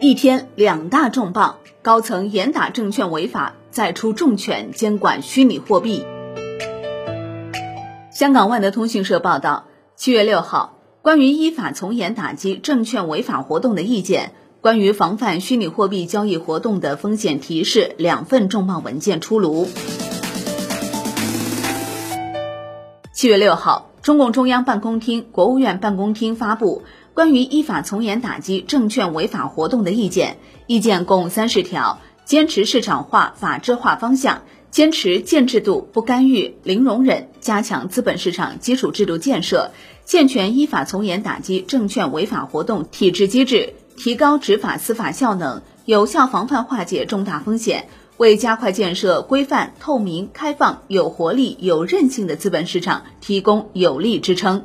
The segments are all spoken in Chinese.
一天两大重磅，高层严打证券违法，再出重拳监管虚拟货币。香港万德通讯社报道，七月六号，关于依法从严打击证券违法活动的意见，关于防范虚拟货币交易活动的风险提示两份重磅文件出炉。七月六号，中共中央办公厅、国务院办公厅发布。关于依法从严打击证券违法活动的意见，意见共三十条，坚持市场化、法治化方向，坚持建制度、不干预、零容忍，加强资本市场基础制度建设，健全依法从严打击证券违法活动体制机制，提高执法司法效能，有效防范化解重大风险，为加快建设规范、透明、开放、有活力、有韧性的资本市场提供有力支撑。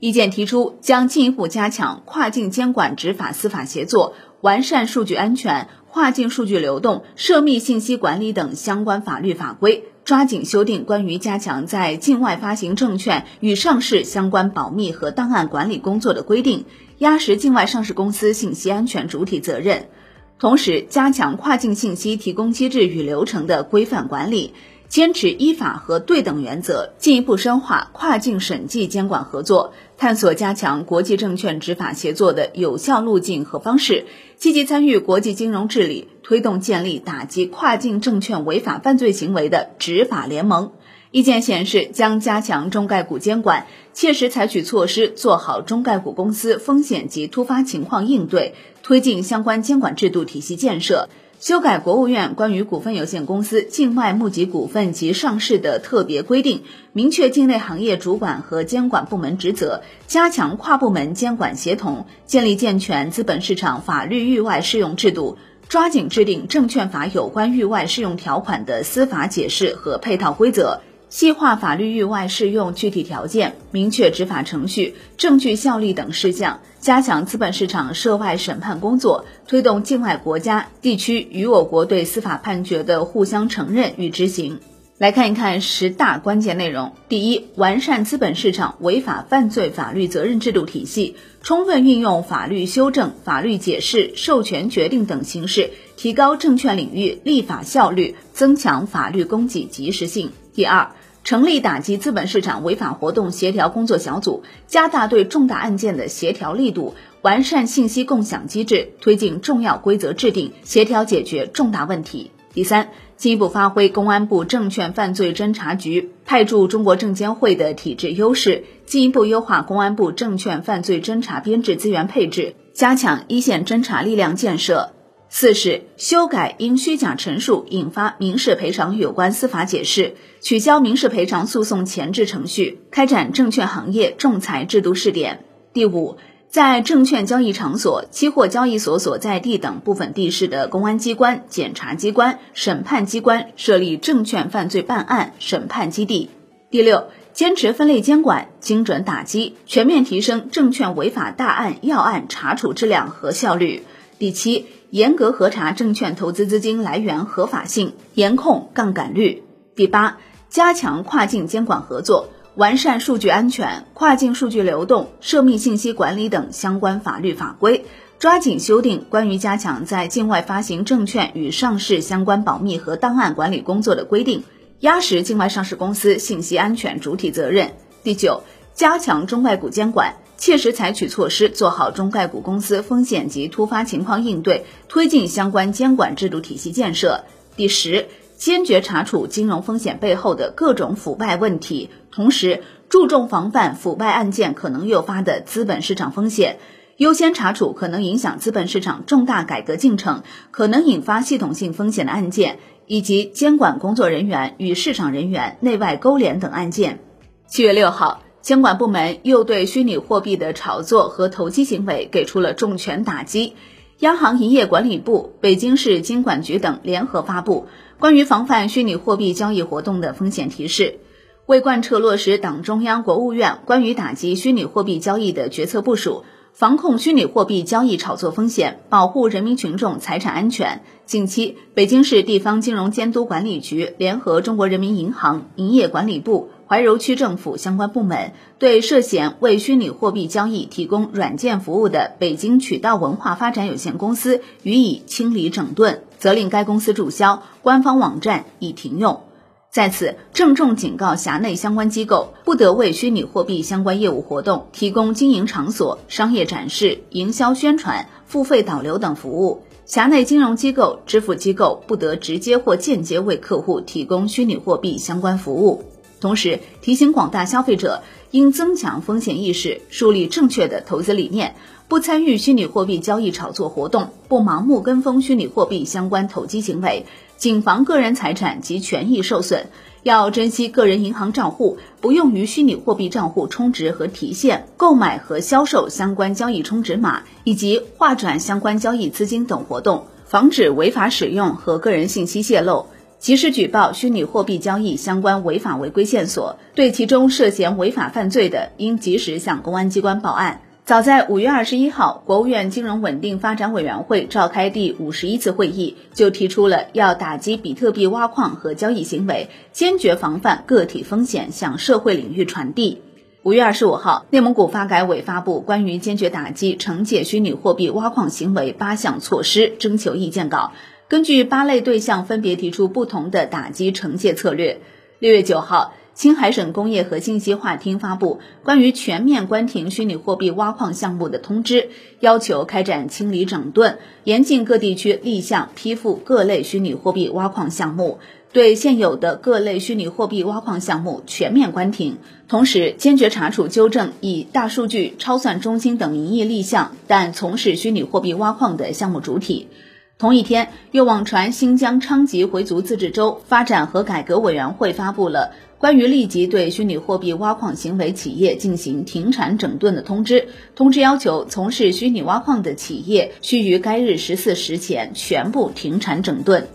意见提出，将进一步加强跨境监管执法司法协作，完善数据安全、跨境数据流动、涉密信息管理等相关法律法规，抓紧修订关于加强在境外发行证券与上市相关保密和档案管理工作的规定，压实境外上市公司信息安全主体责任。同时，加强跨境信息提供机制与流程的规范管理。坚持依法和对等原则，进一步深化跨境审计监管合作，探索加强国际证券执法协作的有效路径和方式，积极参与国际金融治理，推动建立打击跨境证券违法犯罪行为的执法联盟。意见显示，将加强中概股监管，切实采取措施，做好中概股公司风险及突发情况应对，推进相关监管制度体系建设。修改国务院关于股份有限公司境外募集股份及上市的特别规定，明确境内行业主管和监管部门职责，加强跨部门监管协同，建立健全资本市场法律域外适用制度，抓紧制定证券法有关域外适用条款的司法解释和配套规则。细化法律域外适用具体条件，明确执法程序、证据效力等事项，加强资本市场涉外审判工作，推动境外国家、地区与我国对司法判决的互相承认与执行。来看一看十大关键内容：第一，完善资本市场违法犯罪法律责任制度体系，充分运用法律修正、法律解释、授权决定等形式，提高证券领域立法效率，增强法律供给及时性。第二。成立打击资本市场违法活动协调工作小组，加大对重大案件的协调力度，完善信息共享机制，推进重要规则制定，协调解决重大问题。第三，进一步发挥公安部证券犯罪侦查局派驻中国证监会的体制优势，进一步优化公安部证券犯罪侦查编制资源配置，加强一线侦查力量建设。四是修改因虚假陈述引发民事赔偿有关司法解释，取消民事赔偿诉讼前置程序，开展证券行业仲裁制度试点。第五，在证券交易场所、期货交易所所在地等部分地市的公安机关、检察机关、审判机关设立证券犯罪办案审判基地。第六，坚持分类监管，精准打击，全面提升证券违法大案要案查处质量和效率。第七。严格核查证券投资资金来源合法性，严控杠杆率。第八，加强跨境监管合作，完善数据安全、跨境数据流动、涉密信息管理等相关法律法规，抓紧修订关于加强在境外发行证券与上市相关保密和档案管理工作的规定，压实境外上市公司信息安全主体责任。第九，加强中外股监管。切实采取措施，做好中概股公司风险及突发情况应对，推进相关监管制度体系建设。第十，坚决查处金融风险背后的各种腐败问题，同时注重防范腐败案件可能诱发的资本市场风险，优先查处可能影响资本市场重大改革进程、可能引发系统性风险的案件，以及监管工作人员与市场人员内外勾连等案件。七月六号。监管部门又对虚拟货币的炒作和投机行为给出了重拳打击。央行营业管理部、北京市金管局等联合发布关于防范虚拟货币交易活动的风险提示，为贯彻落实党中央、国务院关于打击虚拟货币交易的决策部署，防控虚拟货币交易炒作风险，保护人民群众财产安全。近期，北京市地方金融监督管理局联合中国人民银行、营业管理部、怀柔区政府相关部门，对涉嫌为虚拟货币交易提供软件服务的北京渠道文化发展有限公司予以清理整顿，责令该公司注销官方网站已停用。在此，郑重警告辖内相关机构，不得为虚拟货币相关业务活动提供经营场所、商业展示、营销宣传、付费导流等服务。辖内金融机构、支付机构不得直接或间接为客户提供虚拟货币相关服务。同时，提醒广大消费者应增强风险意识，树立正确的投资理念，不参与虚拟货币交易炒作活动，不盲目跟风虚拟货币相关投机行为。谨防个人财产及权益受损，要珍惜个人银行账户，不用于虚拟货币账户充值和提现、购买和销售相关交易充值码以及划转相关交易资金等活动，防止违法使用和个人信息泄露。及时举报虚拟货币交易相关违法违规线索，对其中涉嫌违法犯罪的，应及时向公安机关报案。早在五月二十一号，国务院金融稳定发展委员会召开第五十一次会议，就提出了要打击比特币挖矿和交易行为，坚决防范个体风险向社会领域传递。五月二十五号，内蒙古发改委发布关于坚决打击惩戒虚拟货币挖矿行为八项措施征求意见稿，根据八类对象分别提出不同的打击惩戒策略。六月九号。青海省工业和信息化厅发布关于全面关停虚拟货币挖矿项目的通知，要求开展清理整顿，严禁各地区立项批复各类虚拟货币挖矿项目，对现有的各类虚拟货币挖矿项目全面关停。同时，坚决查处纠正以大数据、超算中心等名义立项但从事虚拟货币挖矿的项目主体。同一天，又网传新疆昌吉回族自治州发展和改革委员会发布了。关于立即对虚拟货币挖矿行为企业进行停产整顿的通知，通知要求从事虚拟挖矿的企业需于该日十四时前全部停产整顿。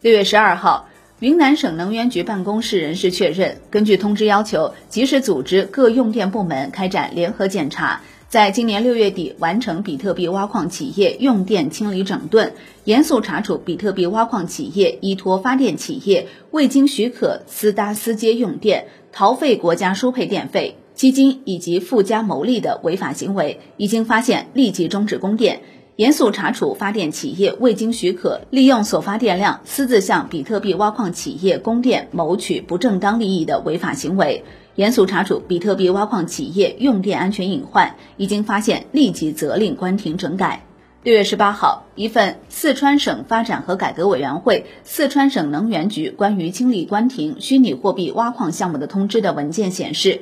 六月十二号，云南省能源局办公室人士确认，根据通知要求，及时组织各用电部门开展联合检查。在今年六月底完成比特币挖矿企业用电清理整顿，严肃查处比特币挖矿企业依托发电企业未经许可私搭私接用电、逃费国家输配电费、基金以及附加牟利的违法行为，一经发现立即终止供电。严肃查处发电企业未经许可利用所发电量私自向比特币挖矿企业供电，谋取不正当利益的违法行为。严肃查处比特币挖矿企业用电安全隐患，一经发现立即责令关停整改。六月十八号，一份四川省发展和改革委员会、四川省能源局关于清理关停虚拟货币挖矿项目的通知的文件显示，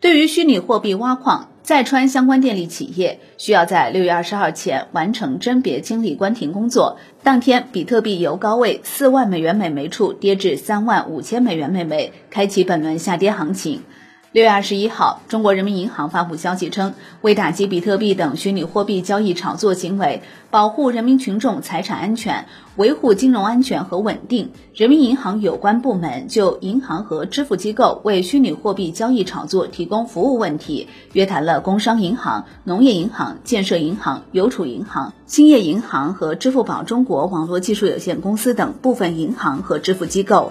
对于虚拟货币挖矿，在川相关电力企业需要在六月二十号前完成甄别清理关停工作。当天，比特币由高位四万美元每枚处跌至三万五千美元每枚，开启本轮下跌行情。六月二十一号，中国人民银行发布消息称，为打击比特币等虚拟货币交易炒作行为，保护人民群众财产安全，维护金融安全和稳定，人民银行有关部门就银行和支付机构为虚拟货币交易炒作提供服务问题，约谈了工商银行、农业银行、建设银行、邮储银行、兴业银行和支付宝中国网络技术有限公司等部分银行和支付机构。